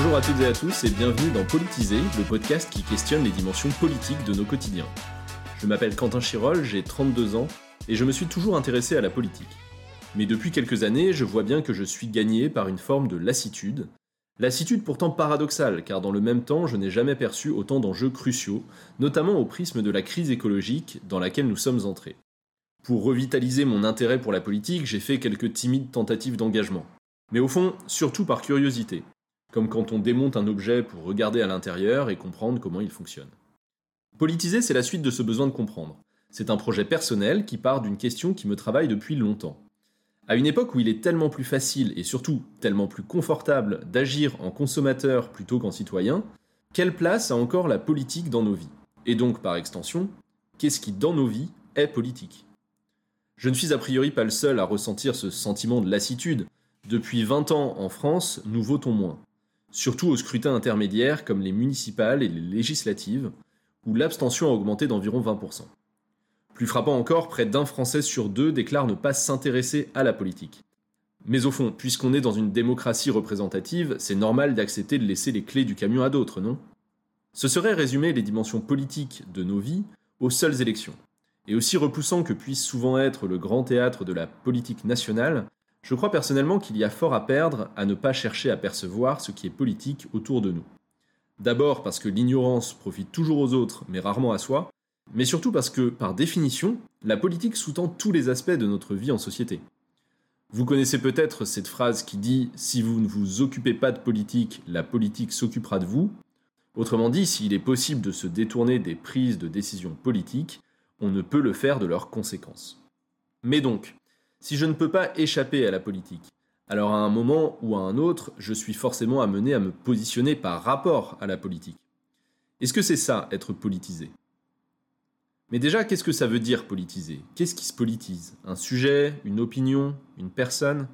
Bonjour à toutes et à tous et bienvenue dans Politiser, le podcast qui questionne les dimensions politiques de nos quotidiens. Je m'appelle Quentin Chirol, j'ai 32 ans et je me suis toujours intéressé à la politique. Mais depuis quelques années, je vois bien que je suis gagné par une forme de lassitude. Lassitude pourtant paradoxale, car dans le même temps, je n'ai jamais perçu autant d'enjeux cruciaux, notamment au prisme de la crise écologique dans laquelle nous sommes entrés. Pour revitaliser mon intérêt pour la politique, j'ai fait quelques timides tentatives d'engagement. Mais au fond, surtout par curiosité, comme quand on démonte un objet pour regarder à l'intérieur et comprendre comment il fonctionne. Politiser, c'est la suite de ce besoin de comprendre. C'est un projet personnel qui part d'une question qui me travaille depuis longtemps. À une époque où il est tellement plus facile et surtout tellement plus confortable d'agir en consommateur plutôt qu'en citoyen, quelle place a encore la politique dans nos vies? Et donc, par extension, qu'est-ce qui dans nos vies est politique? Je ne suis a priori pas le seul à ressentir ce sentiment de lassitude. Depuis 20 ans en France, nous votons moins. Surtout au scrutin intermédiaire comme les municipales et les législatives, où l'abstention a augmenté d'environ 20%. Plus frappant encore, près d'un Français sur deux déclare ne pas s'intéresser à la politique. Mais au fond, puisqu'on est dans une démocratie représentative, c'est normal d'accepter de laisser les clés du camion à d'autres, non? Ce serait résumer les dimensions politiques de nos vies aux seules élections. Et aussi repoussant que puisse souvent être le grand théâtre de la politique nationale, je crois personnellement qu'il y a fort à perdre à ne pas chercher à percevoir ce qui est politique autour de nous. D'abord parce que l'ignorance profite toujours aux autres, mais rarement à soi, mais surtout parce que, par définition, la politique sous-tend tous les aspects de notre vie en société. Vous connaissez peut-être cette phrase qui dit ⁇ Si vous ne vous occupez pas de politique, la politique s'occupera de vous ⁇ Autrement dit, s'il est possible de se détourner des prises de décisions politiques, on ne peut le faire de leurs conséquences. Mais donc, si je ne peux pas échapper à la politique, alors à un moment ou à un autre, je suis forcément amené à me positionner par rapport à la politique. Est-ce que c'est ça, être politisé? Mais déjà, qu'est-ce que ça veut dire politiser? Qu'est-ce qui se politise? Un sujet Une opinion Une personne?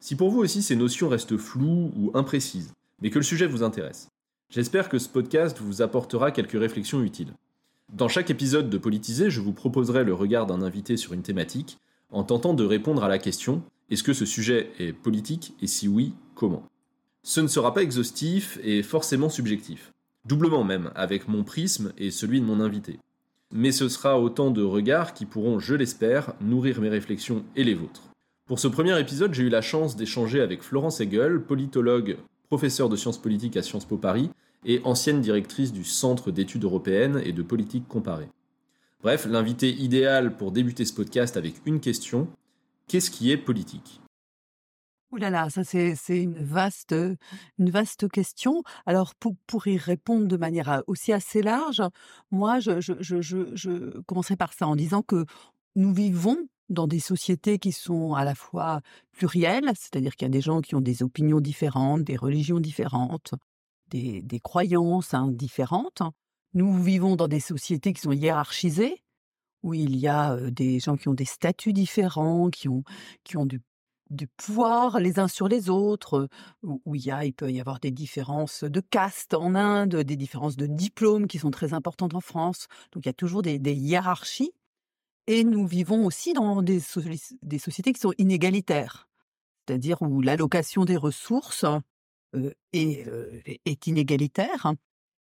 Si pour vous aussi ces notions restent floues ou imprécises, mais que le sujet vous intéresse, j'espère que ce podcast vous apportera quelques réflexions utiles. Dans chaque épisode de Politiser, je vous proposerai le regard d'un invité sur une thématique, en tentant de répondre à la question est-ce que ce sujet est politique et si oui, comment? Ce ne sera pas exhaustif et forcément subjectif. Doublement même, avec mon prisme et celui de mon invité. Mais ce sera autant de regards qui pourront, je l'espère, nourrir mes réflexions et les vôtres. Pour ce premier épisode, j'ai eu la chance d'échanger avec Florence Hegel, politologue, professeur de sciences politiques à Sciences Po Paris et ancienne directrice du Centre d'études européennes et de politique comparée. Bref, l'invité idéal pour débuter ce podcast avec une question Qu'est-ce qui est politique? Ouh là là, ça c'est une vaste, une vaste question. Alors pour, pour y répondre de manière aussi assez large, moi je, je, je, je commencerai par ça en disant que nous vivons dans des sociétés qui sont à la fois plurielles, c'est-à-dire qu'il y a des gens qui ont des opinions différentes, des religions différentes, des, des croyances hein, différentes. Nous vivons dans des sociétés qui sont hiérarchisées, où il y a des gens qui ont des statuts différents, qui ont, qui ont du, du pouvoir les uns sur les autres, où, il, y a, il peut y avoir des différences de caste en Inde, des différences de diplômes qui sont très importantes en France. Donc il y a toujours des, hiérarchies. Et nous vivons aussi dans des, des sociétés qui sont inégalitaires, c'est-à-dire où l'allocation des ressources est, est inégalitaire.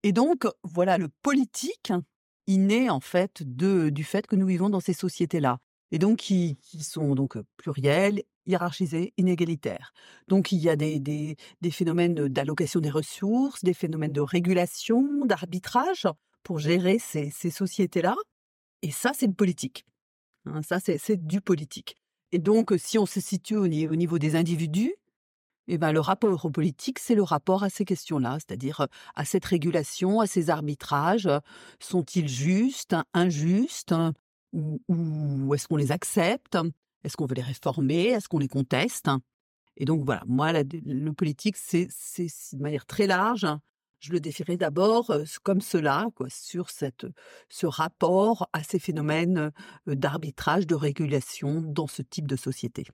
Et donc, voilà, le politique il naît en fait de, du fait que nous vivons dans ces sociétés-là. Et donc, qui, sont donc plurielles, hiérarchisées, inégalitaires. Donc, il y a des, des, des phénomènes d'allocation des ressources, des phénomènes de régulation, d'arbitrage pour gérer ces, ces sociétés-là. Et ça, c'est le politique. Hein, ça, c'est du politique. Et donc, si on se situe au niveau des individus, eh ben, le rapport au politique, c'est le rapport à ces questions-là, c'est-à-dire à cette régulation, à ces arbitrages. Sont-ils justes, injustes, ou, est-ce qu'on les accepte? Est-ce qu'on veut les réformer? Est-ce qu'on les conteste? Et donc voilà, moi, le politique, c'est de manière très large. Je le définirais d'abord comme cela, quoi, sur cette, ce rapport à ces phénomènes d'arbitrage, de régulation dans ce type de société.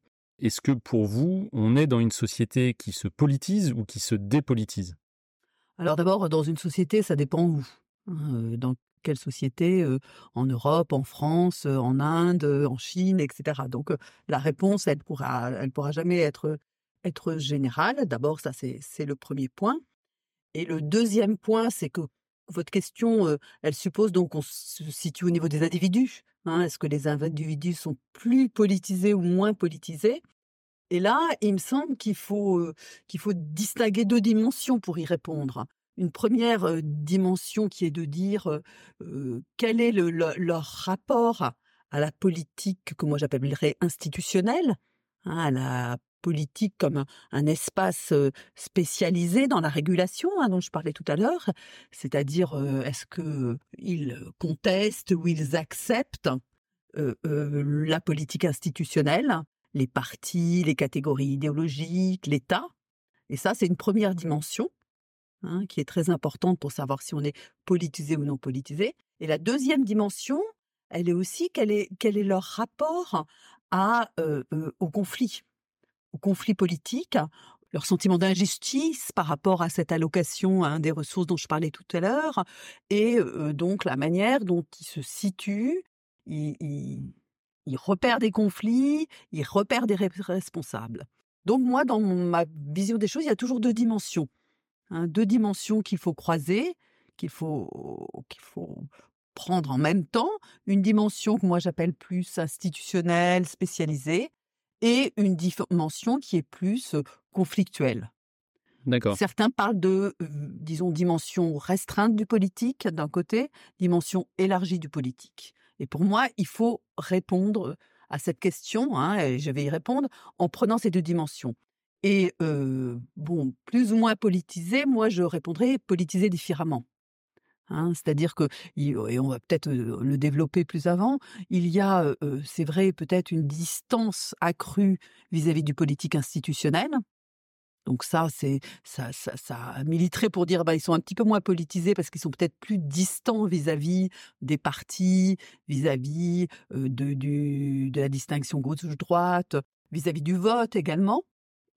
Est-ce que pour vous, on est dans une société qui se politise ou qui se dépolitise? Alors d'abord, dans une société, ça dépend où. Hein, euh, dans quelle société euh, En Europe, en France, euh, en Inde, en Chine, etc. Donc la réponse, elle pourra, elle pourra jamais être être générale. D'abord, ça c'est c'est le premier point. Et le deuxième point, c'est que votre question, elle suppose donc qu'on se situe au niveau des individus. Hein. Est-ce que les individus sont plus politisés ou moins politisés? Et là, il me semble qu'il faut, qu'il faut distinguer deux dimensions pour y répondre. Une première dimension qui est de dire quel est leur rapport à la politique que moi j'appellerais institutionnelle, hein, à la politique comme un, espace spécialisé dans la régulation hein, dont je parlais tout à l'heure, c'est-à-dire est-ce qu'ils contestent ou ils acceptent la politique institutionnelle, les partis, les catégories idéologiques, l'État. Et ça, c'est une première dimension hein, qui est très importante pour savoir si on est politisé ou non politisé. Et la deuxième dimension, elle est aussi quel est, quel est leur rapport à, au conflit au conflit politique, leur sentiment d'injustice par rapport à cette allocation hein, des ressources dont je parlais tout à l'heure, et donc la manière dont ils se situent, ils, repèrent des conflits, ils repèrent des responsables. Donc moi, dans ma vision des choses, il y a toujours deux dimensions. Hein, deux dimensions qu'il faut croiser, qu'il faut, qu'il faut prendre en même temps. Une dimension que moi j'appelle plus institutionnelle, spécialisée, et une dimension qui est plus conflictuelle. D'accord. Certains parlent de, disons, dimension restreinte du politique d'un côté, dimension élargie du politique. Et pour moi, il faut répondre à cette question, hein, et je vais y répondre, en prenant ces deux dimensions. Et bon, plus ou moins politisé, moi je répondrais politisé différemment. Hein, c'est-à-dire que, et on va peut-être le développer plus avant, il y a, c'est vrai, peut-être une distance accrue vis-à-vis du politique institutionnel. Donc ça, c'est ça, ça, ça militerait pour dire, bah, ils sont un petit peu moins politisés parce qu'ils sont peut-être plus distants vis-à-vis des partis, vis-à-vis de, la distinction gauche-droite, vis-à-vis du vote également.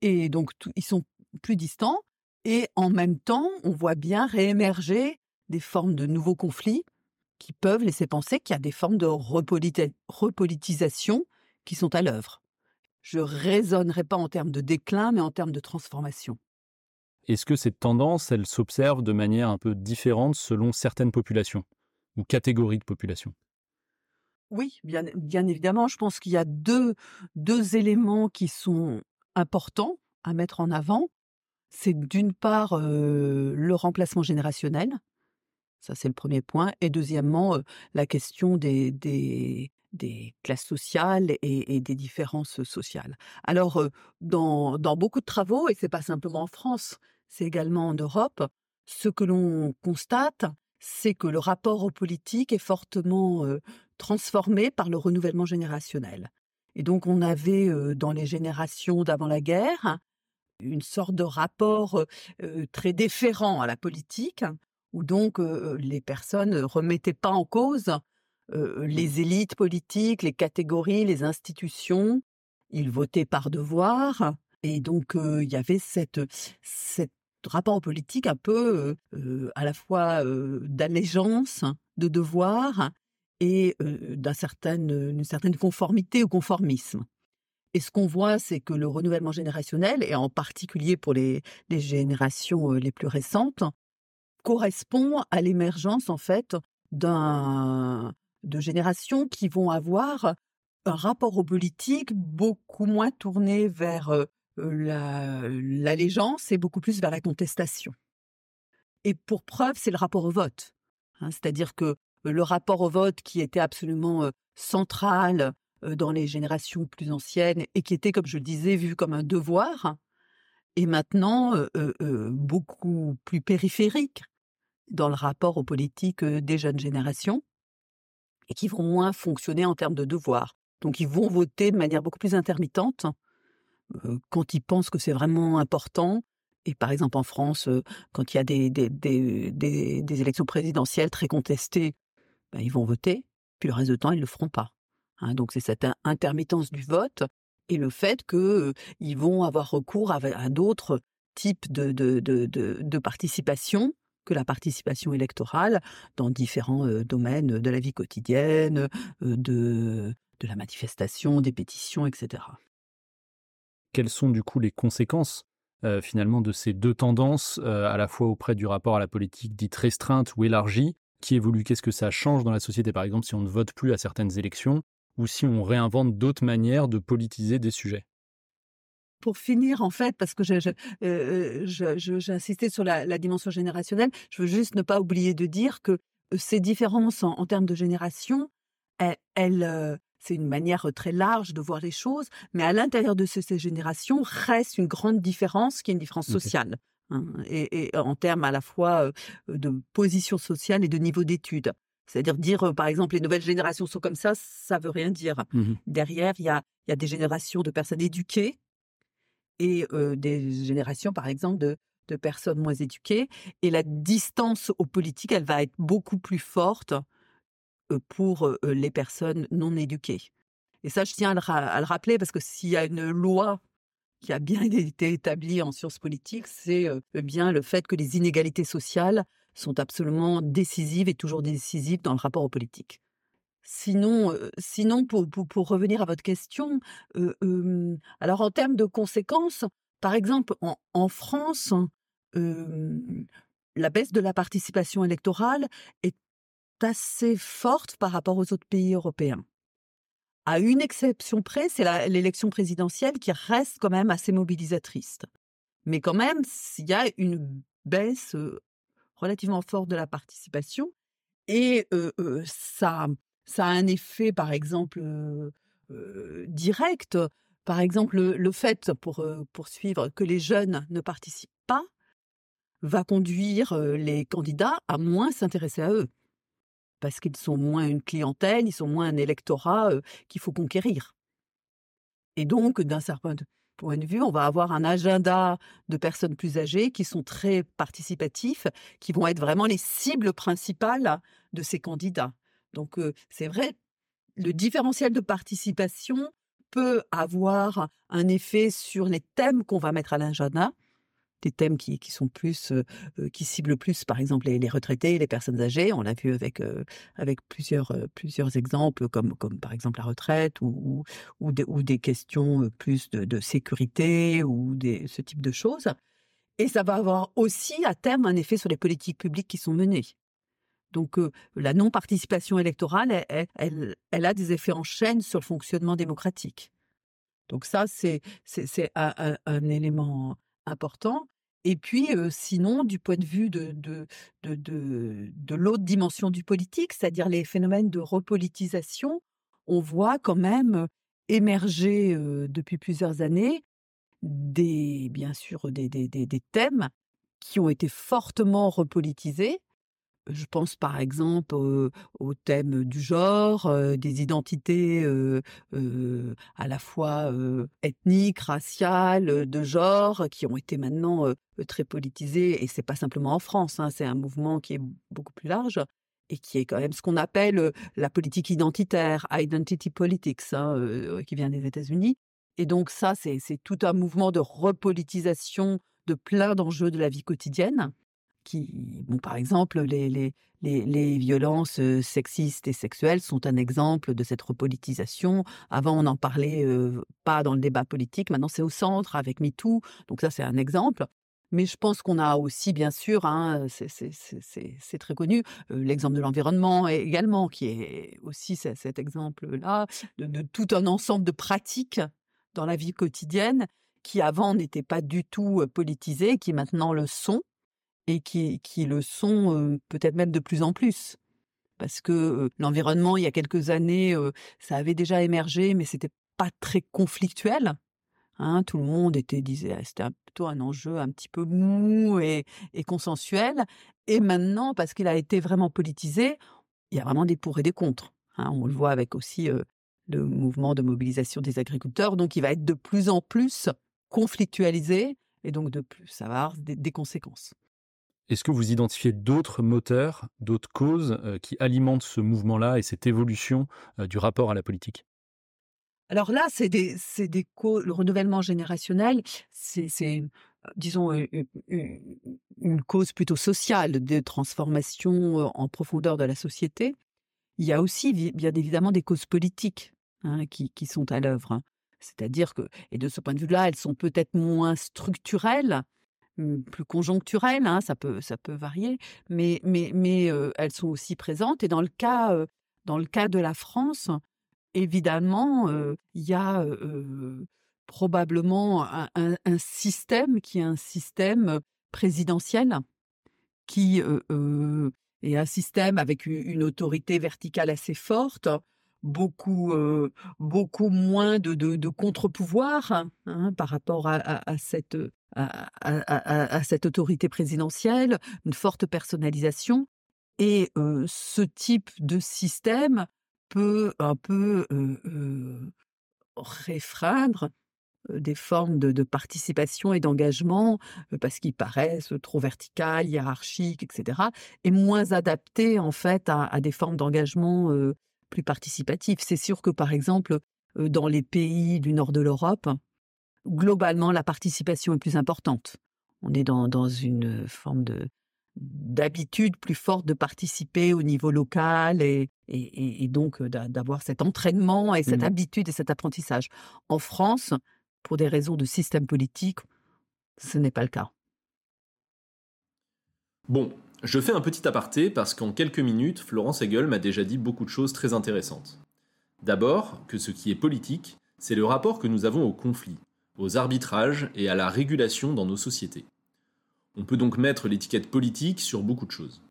Et donc, ils sont plus distants. Et en même temps, on voit bien réémerger des formes de nouveaux conflits qui peuvent laisser penser qu'il y a des formes de repolitisation qui sont à l'œuvre. Je raisonnerai pas en termes de déclin, mais en termes de transformation. Est-ce que cette tendance, elle s'observe de manière un peu différente selon certaines populations ou catégories de populations? Oui, bien, bien évidemment. Je pense qu'il y a deux, deux éléments qui sont importants à mettre en avant. C'est d'une part le remplacement générationnel, ça, c'est le premier point. Et deuxièmement, la question des, des, classes sociales et, des différences sociales. Alors, dans, dans beaucoup de travaux, et c'est pas simplement en France, c'est également en Europe, ce que l'on constate, c'est que le rapport aux politiques est fortement transformé par le renouvellement générationnel. Et donc, on avait dans les générations d'avant la guerre une sorte de rapport très déférent à la politique, où donc les personnes ne remettaient pas en cause les élites politiques, les catégories, les institutions. Ils votaient par devoir. Et donc, il y avait cette, cette rapport politique un peu à la fois d'allégeance, de devoir et d'une certaine, certaine conformité au conformisme. Et ce qu'on voit, c'est que le renouvellement générationnel, et en particulier pour les, les générations les plus récentes, correspond à l'émergence en fait d'un de générations qui vont avoir un rapport aux politiques beaucoup moins tourné vers l'allégeance et beaucoup plus vers la contestation. Et pour preuve, c'est le rapport au vote. Hein. C'est-à-dire que le rapport au vote qui était absolument central dans les générations plus anciennes et qui était, comme je le disais, vu comme un devoir, est maintenant beaucoup plus périphérique dans le rapport aux politiques des jeunes générations et qui vont moins fonctionner en termes de devoirs. Donc ils vont voter de manière beaucoup plus intermittente quand ils pensent que c'est vraiment important. Et par exemple en France, quand il y a des, des, des, des, élections présidentielles très contestées, ben, ils vont voter, puis le reste du temps, ils ne le feront pas. Hein. donc c'est cette intermittence du vote et le fait qu'ils vont avoir recours à, à d'autres types de, de, de, de participation que la participation électorale dans différents domaines de la vie quotidienne, de, de la manifestation, des pétitions, etc. Quelles sont du coup les conséquences finalement de ces deux tendances, à la fois auprès du rapport à la politique dite restreinte ou élargie, qui évolue? Qu'est-ce que ça change dans la société, par exemple, si on ne vote plus à certaines élections ou si on réinvente d'autres manières de politiser des sujets? Pour finir, en fait, parce que j'ai insisté sur la, dimension générationnelle, je veux juste ne pas oublier de dire que ces différences en, termes de génération, elles, c'est une manière très large de voir les choses, mais à l'intérieur de ces, générations reste une grande différence qui est une différence sociale. Hein, et, en termes à la fois de position sociale et de niveau d'études. C'est-à-dire dire, par exemple, les nouvelles générations sont comme ça, ça veut rien dire. Mmh Derrière, il y a, y a des générations de personnes éduquées et des générations, par exemple, de, de personnes moins éduquées. Et la distance aux politiques, elle va être beaucoup plus forte pour les personnes non éduquées. Et ça, je tiens à le, rappeler parce que s'il y a une loi qui a bien été établie en sciences politiques, c'est bien le fait que les inégalités sociales sont absolument décisives et toujours décisives dans le rapport aux politiques. Sinon, sinon pour, pour, revenir à votre question, alors en termes de conséquences, par exemple, en, France, la baisse de la participation électorale est assez forte par rapport aux autres pays européens. À une exception près, c'est l'élection présidentielle qui reste quand même assez mobilisatrice. Mais quand même, il y a une baisse relativement forte de la participation et ça, ça a un effet, par exemple, direct. Par exemple, le, fait, pour poursuivre, que les jeunes ne participent pas, va conduire les candidats à moins s'intéresser à eux. Parce qu'ils sont moins une clientèle, ils sont moins un électorat qu'il faut conquérir. Et donc, d'un certain point de vue, on va avoir un agenda de personnes plus âgées qui sont très participatifs, qui vont être vraiment les cibles principales de ces candidats. Donc c'est vrai, le différentiel de participation peut avoir un effet sur les thèmes qu'on va mettre à l'agenda, des thèmes qui, sont plus, qui ciblent plus, par exemple, les, retraités, les personnes âgées. On l'a vu avec, avec plusieurs, plusieurs exemples, comme, comme par exemple la retraite ou, ou, des, questions plus de, sécurité ou des, ce type de choses. Et ça va avoir aussi à terme un effet sur les politiques publiques qui sont menées. Donc la non-participation électorale, elle, a des effets en chaîne sur le fonctionnement démocratique. Donc ça, c'est un, élément important. Et puis, sinon, du point de vue de, l'autre dimension du politique, c'est-à-dire les phénomènes de repolitisation, on voit quand même émerger depuis plusieurs années des, bien sûr, des, des thèmes qui ont été fortement repolitisés je pense par exemple au, thème du genre, des identités à la fois ethniques, raciales, de genre, qui ont été maintenant très politisées. Et c'est pas simplement en France, hein, c'est un mouvement qui est beaucoup plus large et qui est quand même ce qu'on appelle la politique identitaire, identity politics, hein, qui vient des États-Unis. Et donc ça, c'est tout un mouvement de repolitisation de plein d'enjeux de la vie quotidienne bon, par exemple, les, les, les, violences sexistes et sexuelles sont un exemple de cette repolitisation. Avant, on n'en parlait pas dans le débat politique. Maintenant, c'est au centre avec MeToo. Donc ça, c'est un exemple. Mais je pense qu'on a aussi, bien sûr, hein, c'est très connu, l'exemple de l'environnement également, qui est aussi cet exemple-là, de, de, tout un ensemble de pratiques dans la vie quotidienne qui avant n'étaient pas du tout politisées, qui maintenant le sont et qui, le sont peut-être même de plus en plus. Parce que l'environnement, il y a quelques années, ça avait déjà émergé, mais c'était pas très conflictuel. Hein, tout le monde était disait ah, c'était plutôt un enjeu un petit peu mou et, et consensuel. Et maintenant, parce qu'il a été vraiment politisé, il y a vraiment des pour et des contre. Hein. on le voit avec aussi le mouvement de mobilisation des agriculteurs. Donc, il va être de plus en plus conflictualisé et donc de plus, ça va avoir des conséquences. Est-ce que vous identifiez d'autres moteurs, d'autres causes euh, qui alimentent ce mouvement-là et cette évolution euh, du rapport à la politique? Alors là, c'est des, le renouvellement générationnel, c'est, disons, une, cause plutôt sociale de transformation euh, en profondeur de la société. Il y a aussi, bien évidemment, des causes politiques hein, qui, sont à l'œuvre. Hein. C'est-à-dire que, et de ce point de vue-là, elles sont peut-être moins structurelles, plus conjoncturelles, hein, ça peut varier, mais elles sont aussi présentes. Et dans le cas de la France, évidemment, il y a probablement un, système qui est un système présidentiel qui est un système avec une autorité verticale assez forte, beaucoup moins de, de, contre-pouvoir hein, par rapport à, cette à, cette autorité présidentielle, une forte personnalisation. Et ce type de système peut un peu réfragre des formes de, participation et d'engagement parce qu'ils paraissent trop verticales, hiérarchiques, etc. et moins adaptés en fait à, des formes d'engagement plus participatifs. C'est sûr que par exemple dans les pays du nord de l'Europe, globalement la participation est plus importante. On est dans, dans une forme de d'habitude plus forte de participer au niveau local et, et, donc d'avoir cet entraînement et cette mmh habitude et cet apprentissage. En France, pour des raisons de système politique, ce n'est pas le cas. Bon, je fais un petit aparté parce qu'en quelques minutes, Florence Hegel m'a déjà dit beaucoup de choses très intéressantes. D'abord, que ce qui est politique, c'est le rapport que nous avons au conflit, aux arbitrages et à la régulation dans nos sociétés. On peut donc mettre l'étiquette politique sur beaucoup de choses.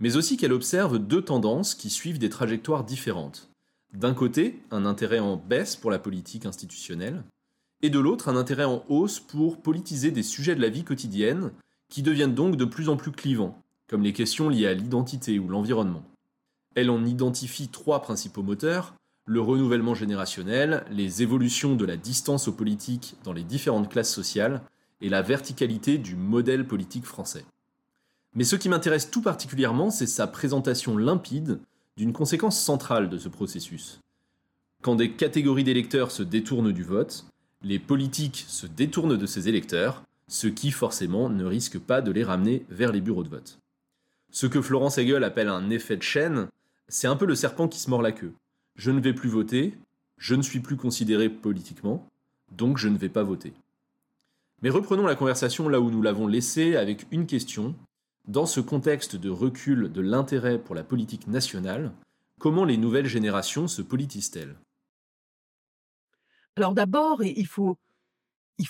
Mais aussi qu'elle observe deux tendances qui suivent des trajectoires différentes. D'un côté, un intérêt en baisse pour la politique institutionnelle, et de l'autre, un intérêt en hausse pour politiser des sujets de la vie quotidienne qui deviennent donc de plus en plus clivants, comme les questions liées à l'identité ou l'environnement. Elle en identifie trois principaux moteurs, le renouvellement générationnel, les évolutions de la distance aux politiques dans les différentes classes sociales, et la verticalité du modèle politique français. Mais ce qui m'intéresse tout particulièrement, c'est sa présentation limpide d'une conséquence centrale de ce processus. Quand des catégories d'électeurs se détournent du vote, les politiques se détournent de ces électeurs, ce qui forcément ne risque pas de les ramener vers les bureaux de vote. Ce que Florence Hegel appelle un effet de chaîne, c'est un peu le serpent qui se mord la queue. Je ne vais plus voter, je ne suis plus considéré politiquement, donc je ne vais pas voter. Mais reprenons la conversation là où nous l'avons laissée avec une question. Dans ce contexte de recul de l'intérêt pour la politique nationale, comment les nouvelles générations se politisent-elles? Alors d'abord, il faut,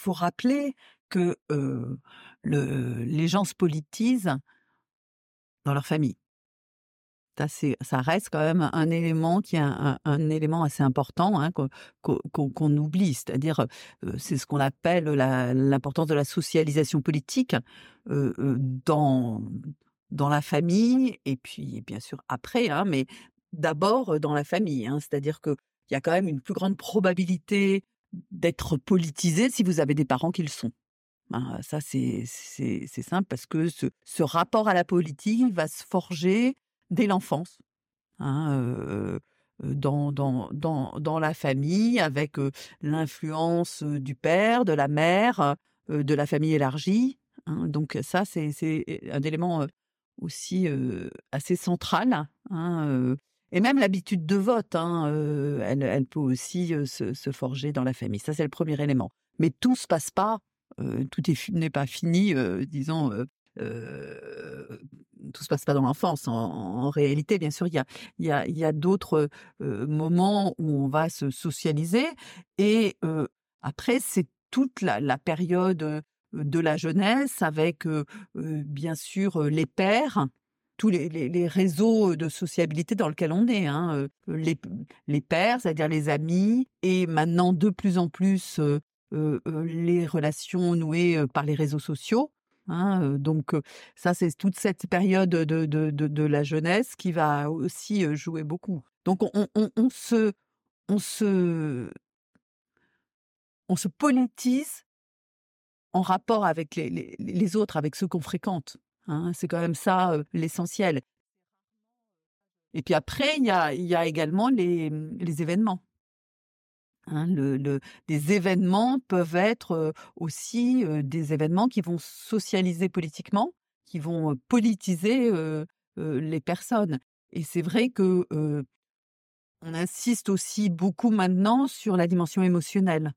rappeler que euh, le, les gens se politisent dans leur famille ça reste quand même un élément qui est un, élément assez important hein, qu'on oublie. C'est-à-dire, c'est ce qu'on appelle l'importance de la socialisation politique dans dans la famille et puis bien sûr après, hein, mais d'abord dans la famille. Hein. C'est-à-dire qu'il y a quand même une plus grande probabilité d'être politisé si vous avez des parents qui le sont. ça, c'est simple parce que ce, rapport à la politique va se forger dès l'enfance. Hein, dans, dans, dans, dans, la famille, avec l'influence du père, de la mère, de la famille élargie. Hein. donc ça, c'est un élément aussi assez central. Hein, et même l'habitude de vote, elle, elle, peut aussi se, se, forger dans la famille. Ça, c'est le premier élément. Mais tout se passe pas, tout n'est pas fini, disons, tout se passe pas dans l'enfance. En, réalité, bien sûr, il y a, d'autres moments où on va se socialiser. Et après, c'est toute la, période de la jeunesse avec, bien sûr, les pères, tous les, réseaux de sociabilité dans lesquels on est, hein, les, les pères, c'est-à-dire les amis, et maintenant de plus en plus les relations nouées par les réseaux sociaux. Hein, donc ça, c'est toute cette période de, de, la jeunesse qui va aussi jouer beaucoup. Donc on, on, se, on, se, on se politise en rapport avec les, les, autres, avec ceux qu'on fréquente. Hein. c'est quand même ça l'essentiel. Et puis après, il y a, y a également les, les événements. Hein, des événements peuvent être aussi des événements qui vont socialiser politiquement, qui vont politiser les personnes. Et c'est vrai que on insiste aussi beaucoup maintenant sur la dimension émotionnelle.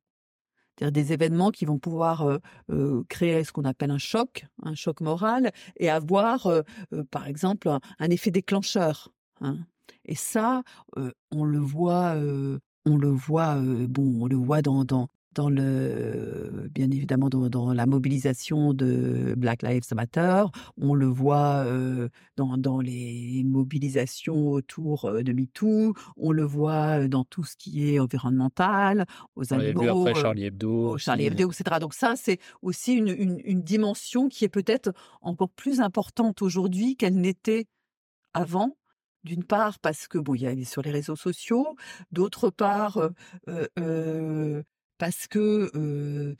C'est-à-dire des événements qui vont pouvoir créer ce qu'on appelle un choc, un choc moral, et avoir, par exemple, un, effet déclencheur. Hein. Et ça, on le voit, on le voit, bon, on le voit dans, dans, dans le, bien évidemment dans, la mobilisation de Black Lives Matter, on le voit dans, dans, les mobilisations autour de MeToo, on le voit dans tout ce qui est environnemental, aux animaux, après Charlie Hebdo, Charlie Hebdo, etc. Donc ça, c'est aussi une, une, une dimension qui est peut-être encore plus importante aujourd'hui qu'elle n'était avant d'une part parce que bon, il y a sur les réseaux sociaux, d'autre part parce que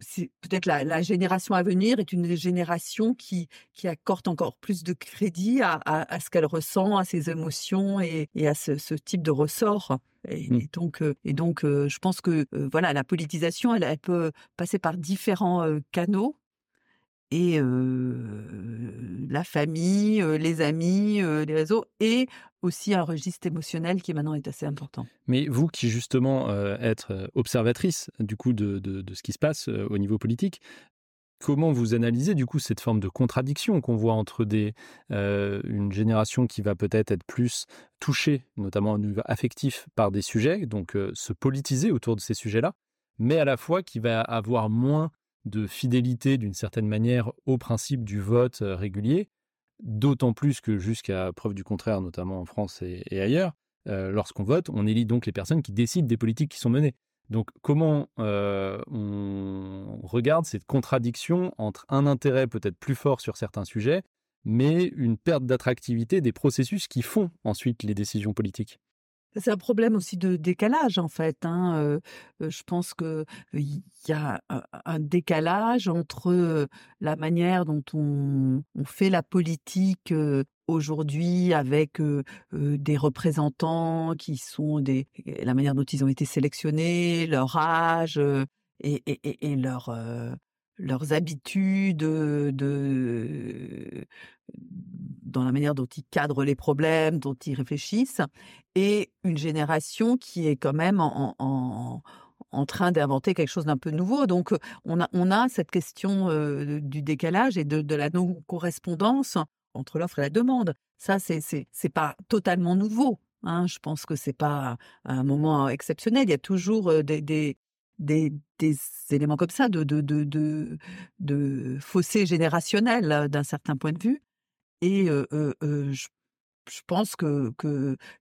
c'est peut-être la, génération à venir est une génération qui, qui accorde encore plus de crédit à, à, ce qu'elle ressent, à ses émotions et, et à ce, ce, type de ressort. Et, mmh. donc, et donc, je pense que voilà, la politisation, elle, elle, peut passer par différents canaux et la famille, les amis, les réseaux et aussi un registre émotionnel qui maintenant est assez important. Mais vous qui justement êtes observatrice du coup de, de, ce qui se passe au niveau politique, comment vous analysez du coup cette forme de contradiction qu'on voit entre des, une génération qui va peut-être être plus touchée, notamment au niveau affectif, par des sujets, donc se politiser autour de ces sujets-là, mais à la fois qui va avoir moins de fidélité d'une certaine manière au principe du vote euh, régulier, d'autant plus que jusqu'à preuve du contraire, notamment en France et, ailleurs, euh, lorsqu'on vote, on élit donc les personnes qui décident des politiques qui sont menées. Donc comment euh, on regarde cette contradiction entre un intérêt peut-être plus fort sur certains sujets, mais une perte d'attractivité des processus qui font ensuite les décisions politiques? C'est un problème aussi de décalage en fait. Hein. je pense que il y a un décalage entre la manière dont on, fait la politique aujourd'hui avec des représentants qui sont des la manière dont ils ont été sélectionnés, leur âge et, et, et leur leurs habitudes, de, dans la manière dont ils cadrent les problèmes, dont ils réfléchissent, et une génération qui est quand même en, en, en train d'inventer quelque chose d'un peu nouveau. Donc, on a, on a cette question du décalage et de, de la non-correspondance entre l'offre et la demande. Ça, c'est pas totalement nouveau. Hein. Je pense que c'est pas un moment exceptionnel. Il y a toujours des, des, des, des éléments comme ça de, de, de, de, de générationnel d'un certain point de vue. Et je, pense que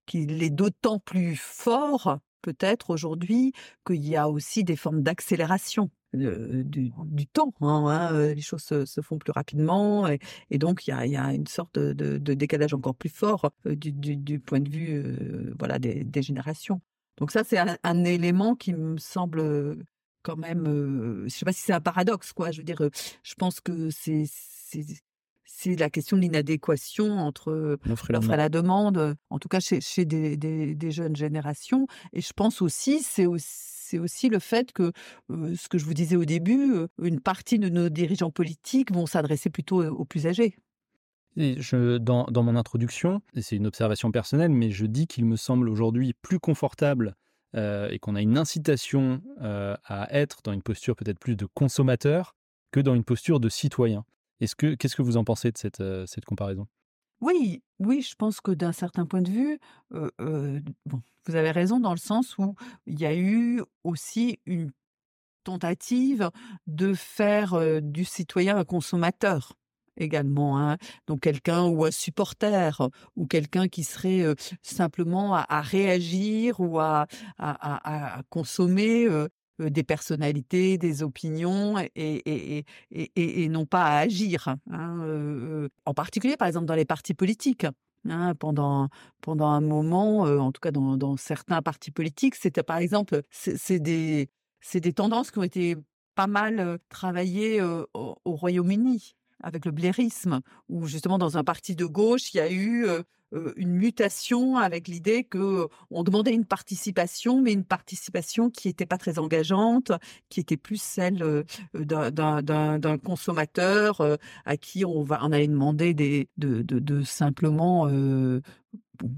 qu'il est d'autant plus fort peut-être aujourd'hui qu'il y a aussi des formes d'accélération du, temps. Hein, hein, les choses se, font plus rapidement et, donc il y a, une sorte de, décalage encore plus fort du, point de vue voilà des, générations. Donc ça, c'est un, élément qui me semble quand même, je sais pas si c'est un paradoxe, quoi. Je veux dire, je pense que c'est c'est la question de l'inadéquation entre l'offre et, la demande, en tout cas chez, chez des, des, des, jeunes générations. Et je pense aussi, c'est aussi, aussi le fait que, ce que je vous disais au début, une partie de nos dirigeants politiques vont s'adresser plutôt aux plus âgés. Et je, dans, dans, mon introduction, et c'est une observation personnelle, mais je dis qu'il me semble aujourd'hui plus confortable euh, et qu'on a une incitation euh, à être dans une posture peut-être plus de consommateur que dans une posture de citoyen. Est-ce que qu'est-ce que vous en pensez de cette, euh, cette comparaison? Oui, oui, je pense que d'un certain point de vue, bon, vous avez raison dans le sens où il y a eu aussi une tentative de faire du citoyen un consommateur également. Hein. Donc quelqu'un ou un supporter ou quelqu'un qui serait simplement à, réagir ou à, à, consommer des personnalités, des opinions et, et, et, et, non pas à agir. Hein, en particulier, par exemple, dans les partis politiques. Hein, pendant pendant un moment, en tout cas dans, certains partis politiques, c'était par exemple, c'est des des tendances qui ont été pas mal travaillées au, au Royaume-Uni avec le blairisme, où justement dans un parti de gauche, il y a eu une mutation avec l'idée que on demandait une participation, mais une participation qui n'était pas très engageante, qui était plus celle d'un consommateur à qui on va on allait demander de, simplement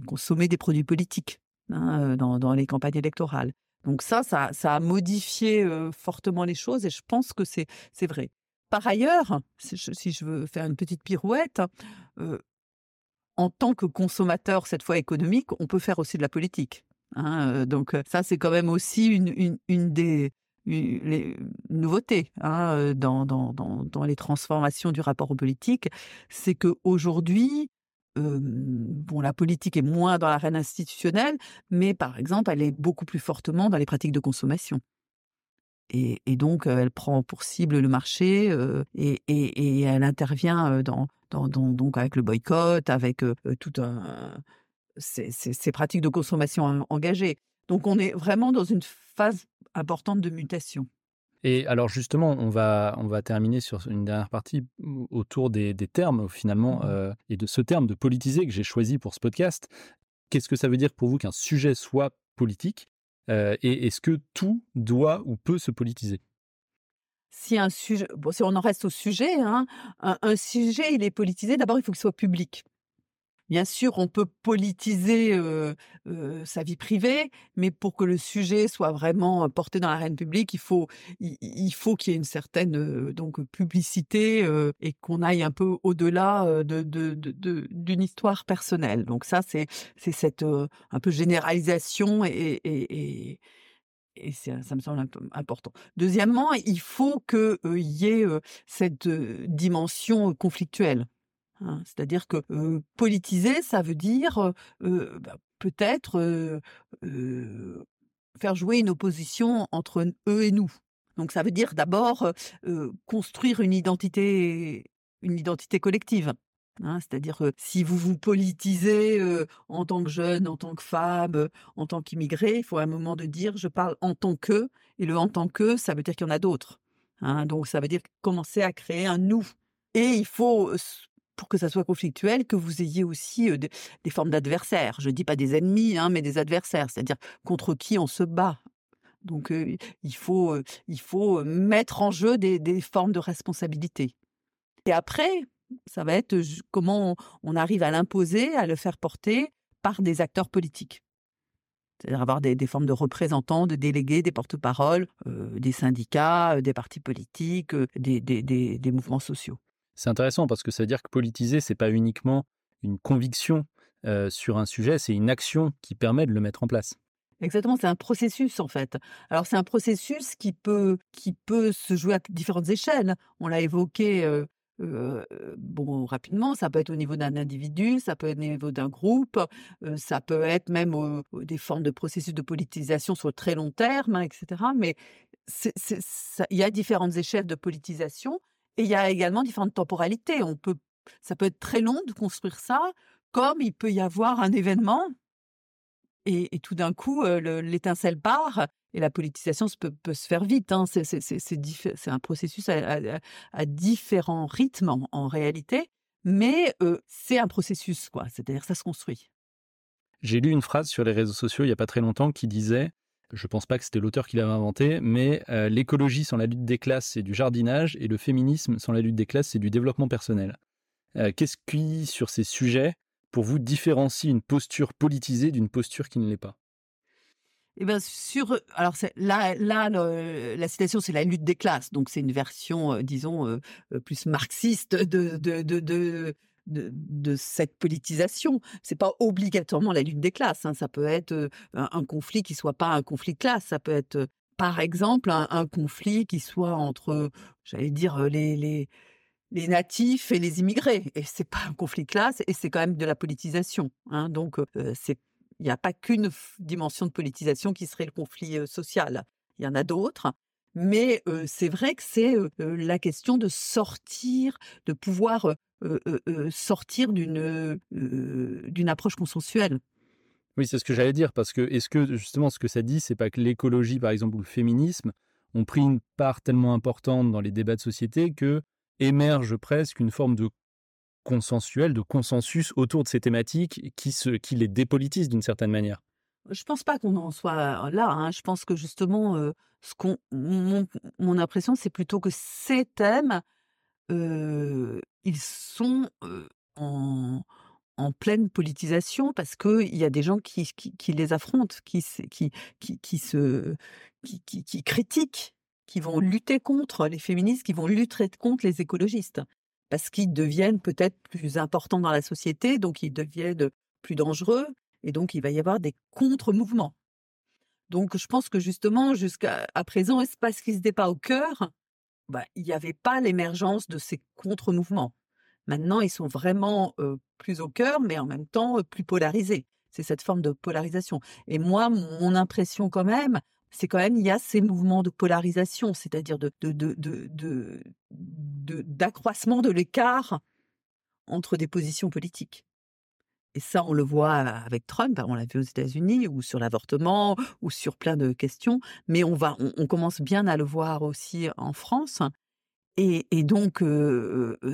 consommer des produits politiques. hein, dans, les campagnes électorales. Donc ça, ça, a modifié fortement les choses et je pense que c'est vrai. Par ailleurs, si je, veux faire une petite pirouette, en tant que consommateur, cette fois économique, on peut faire aussi de la politique. Hein, donc ça, c'est quand même aussi une, des nouveautés hein, dans, dans, les transformations du rapport aux politiques. C'est qu'aujourd'hui, bon, la politique est moins dans l'arène institutionnelle, mais par exemple, elle est beaucoup plus fortement dans les pratiques de consommation. Et, donc, elle prend pour cible le marché et, elle intervient dans, donc avec le boycott, avec tout un, ces, pratiques de consommation engagées. Donc, on est vraiment dans une phase importante de mutation. Et alors justement, on va, on va terminer sur une dernière partie autour des, termes finalement mmh et de ce terme de politiser que j'ai choisi pour ce podcast. Qu'est-ce que ça veut dire pour vous qu'un sujet soit politique? Et est-ce que tout doit ou peut se politiser? Si on en reste au sujet, hein, un, sujet, il est politisé, d'abord, il faut qu'il soit public. Bien sûr, on peut politiser sa vie privée, mais pour que le sujet soit vraiment porté dans l'arène publique, il faut il, faut qu'il y ait une certaine donc publicité et qu'on aille un peu au-delà de, d'une histoire personnelle. Donc ça, c'est c'est cette un peu généralisation et, et, et ça me semble important. Deuxièmement, il faut qu'il y ait cette dimension conflictuelle. Hein. C'est-à-dire que politiser, ça veut dire bah, peut-être faire jouer une opposition entre eux et nous. Donc ça veut dire d'abord construire une identité, une identité collective. Hein. C'est-à-dire que si vous vous politisez en tant que jeune, en tant que femme, en tant qu'immigré, il faut à un moment de dire je parle en tant que, et le en tant que, ça veut dire qu'il y en a d'autres. Hein. Donc ça veut dire commencer à créer un nous. Et il faut pour que ça soit conflictuel, que vous ayez aussi des, formes d'adversaires. Je ne dis pas des ennemis, hein, mais des adversaires, c'est-à-dire contre qui on se bat. Donc il, faut, il faut mettre en jeu des, formes de responsabilité. Et après, ça va être comment on, arrive à l'imposer, à le faire porter par des acteurs politiques. C'est-à-dire avoir des, formes de représentants, de délégués, des porte-paroles, des syndicats, des partis politiques, des mouvements sociaux. C'est intéressant parce que ça veut dire que politiser, c'est pas uniquement une conviction sur un sujet, c'est une action qui permet de le mettre en place. Exactement, c'est un processus en fait. Alors c'est un processus qui peut qui peut se jouer à différentes échelles. On l'a évoqué bon rapidement, ça peut être au niveau d'un individu, ça peut être au niveau d'un groupe, ça peut être même des formes de processus de politisation sur le très long terme, hein, etc. Mais il y a différentes échelles de politisation et il y a également différentes temporalités. On peut, ça peut être très long de construire ça, comme il peut y avoir un événement et, tout d'un coup l'étincelle part et la politisation peut, se faire vite. Hein. C'est un processus à, différents rythmes en, réalité, mais c'est un processus, quoi. C'est-à-dire ça se construit. J'ai lu une phrase sur les réseaux sociaux il n'y a pas très longtemps qui disait je pense pas que c'était l'auteur qui l'avait inventé, mais euh, l'écologie sans la lutte des classes, c'est du jardinage, et le féminisme sans la lutte des classes, c'est du développement personnel. Euh, qu'est-ce qui, sur ces sujets, pour vous, différencie une posture politisée d'une posture qui ne l'est pas? Eh bien, sur, alors là, là la citation, c'est la lutte des classes, donc c'est une version, euh, disons, plus marxiste de, de, de, cette politisation. C'est pas obligatoirement la lutte des classes. Hein. Ça peut être un, conflit qui soit pas un conflit de classe. Ça peut être, par exemple, un, conflit qui soit entre, j'allais dire, les, les, les natifs et les immigrés. Et c'est pas un conflit de classe et c'est quand même de la politisation. Hein. Donc, il n'y a pas qu'une dimension de politisation qui serait le conflit social. Il y en a d'autres. Mais c'est vrai que c'est la question de sortir, de pouvoir sortir d'une approche consensuelle. Oui, c'est ce que j'allais dire, parce que est-ce que justement ce que ça dit, c'est pas que l'écologie, par exemple, ou le féminisme ont pris une part tellement importante dans les débats de société que émerge presque une forme de consensuel, de consensus autour de ces thématiques qui, les dépolitisent d'une certaine manière Je pense pas qu'on en soit là. Hein. Je pense que justement, ce qu'on, mon, impression, c'est plutôt que ces thèmes, ils sont en, en pleine politisation parce qu'il y a des gens qui, les affrontent, qui, qui, qui, qui se, qui, qui, qui critiquent, qui vont lutter contre les féministes, qui vont lutter contre les écologistes parce qu'ils deviennent peut-être plus importants dans la société, donc ils deviennent plus dangereux, et donc il va y avoir des contre-mouvements. Donc je pense que justement, jusqu'à présent, parce qu'ils n'étaient pas au cœur, bah, il n'y avait pas l'émergence de ces contre-mouvements. Maintenant, ils sont vraiment plus au cœur, mais en même temps plus polarisés. C'est cette forme de polarisation. Et moi, mon impression quand même, c'est quand même il y a ces mouvements de polarisation, c'est-à-dire de, d'accroissement de l'écart entre des positions politiques. Et ça, on le voit avec Trump, on l'a vu aux États-Unis, ou sur l'avortement, ou sur plein de questions, mais on, va, on, commence bien à le voir aussi en France. Et, donc,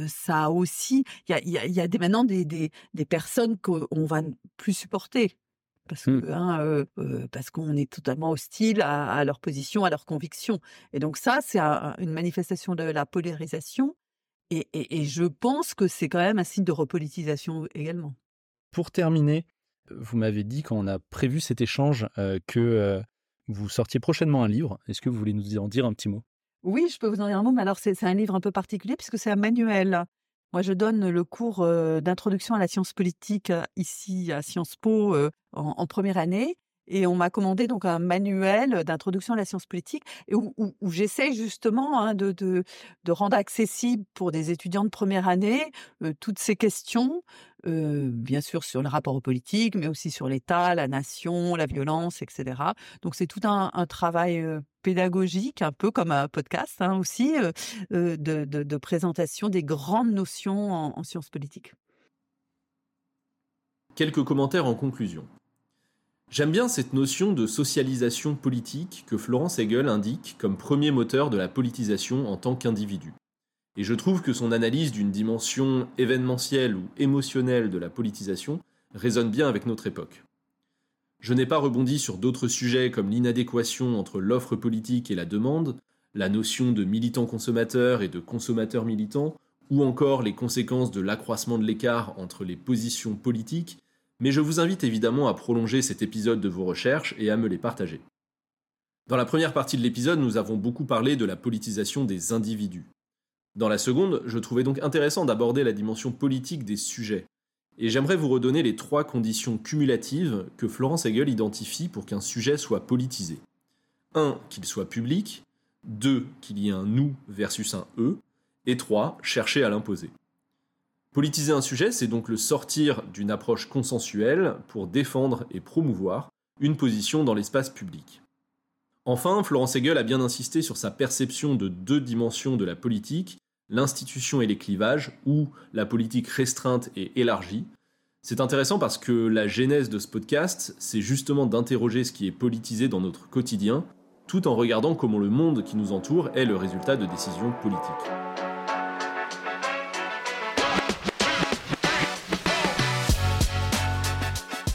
ça aussi, il y a, y a, des, maintenant des, des, des personnes qu'on va plus supporter parce mmh. que hein, parce qu'on est totalement hostile à, leur position, à leurs convictions. Et donc ça, c'est une manifestation de la polarisation. Et, et, je pense que c'est quand même un signe de repolitisation également. Pour terminer, vous m'avez dit quand on a prévu cet échange que vous sortiez prochainement un livre. Est-ce que vous voulez nous en dire un petit mot? Oui, je peux vous en dire un mot, mais alors c'est un livre un peu particulier puisque c'est un manuel. Moi, je donne le cours d'introduction à la science politique ici à Sciences Po en, première année. Et on m'a commandé donc un manuel d'introduction à la science politique où, où, j'essaie justement hein, de, rendre accessible pour des étudiants de première année toutes ces questions, bien sûr sur le rapport aux politiques, mais aussi sur l'État, la nation, la violence, etc. Donc c'est tout un, travail pédagogique, un peu comme un podcast hein, aussi, de, de, présentation des grandes notions en sciences politiques. Quelques commentaires en conclusion. J'aime bien cette notion de socialisation politique que Florence Hegel indique comme premier moteur de la politisation en tant qu'individu. Et je trouve que son analyse d'une dimension événementielle ou émotionnelle de la politisation résonne bien avec notre époque. Je n'ai pas rebondi sur d'autres sujets comme l'inadéquation entre l'offre politique et la demande, la notion de militant consommateur et de consommateur militant, ou encore les conséquences de l'accroissement de l'écart entre les positions politiques mais je vous invite évidemment à prolonger cet épisode de vos recherches et à me les partager. Dans la première partie de l'épisode, nous avons beaucoup parlé de la politisation des individus. Dans la seconde, je trouvais donc intéressant d'aborder la dimension politique des sujets, et j'aimerais vous redonner les trois conditions cumulatives que Florence Hegel identifie pour qu'un sujet soit politisé. 1. Qu'il soit public. 2. Qu'il y ait un nous versus un eux. Et 3. Chercher à l'imposer. Politiser un sujet, c'est donc le sortir d'une approche consensuelle pour défendre et promouvoir une position dans l'espace public. Enfin, Florence Hegel a bien insisté sur sa perception de deux dimensions de la politique, l'institution et les clivages, ou la politique restreinte et élargie. C'est intéressant parce que la genèse de ce podcast, c'est justement d'interroger ce qui est politisé dans notre quotidien, tout en regardant comment le monde qui nous entoure est le résultat de décisions politiques.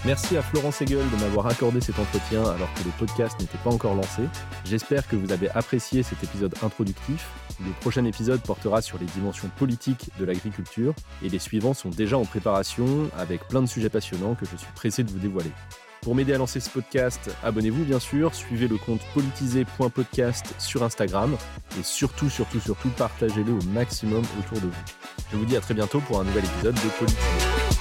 Merci à Florence Hegel de m'avoir accordé cet entretien alors que le podcast n'était pas encore lancé. J'espère que vous avez apprécié cet épisode introductif. Le prochain épisode portera sur les dimensions politiques de l'agriculture et les suivants sont déjà en préparation avec plein de sujets passionnants que je suis pressé de vous dévoiler. Pour m'aider à lancer ce podcast, abonnez-vous bien sûr, suivez le compte politisé.podcast sur Instagram et surtout, surtout, surtout, partagez-le au maximum autour de vous. Je vous dis à très bientôt pour un nouvel épisode de Politisé.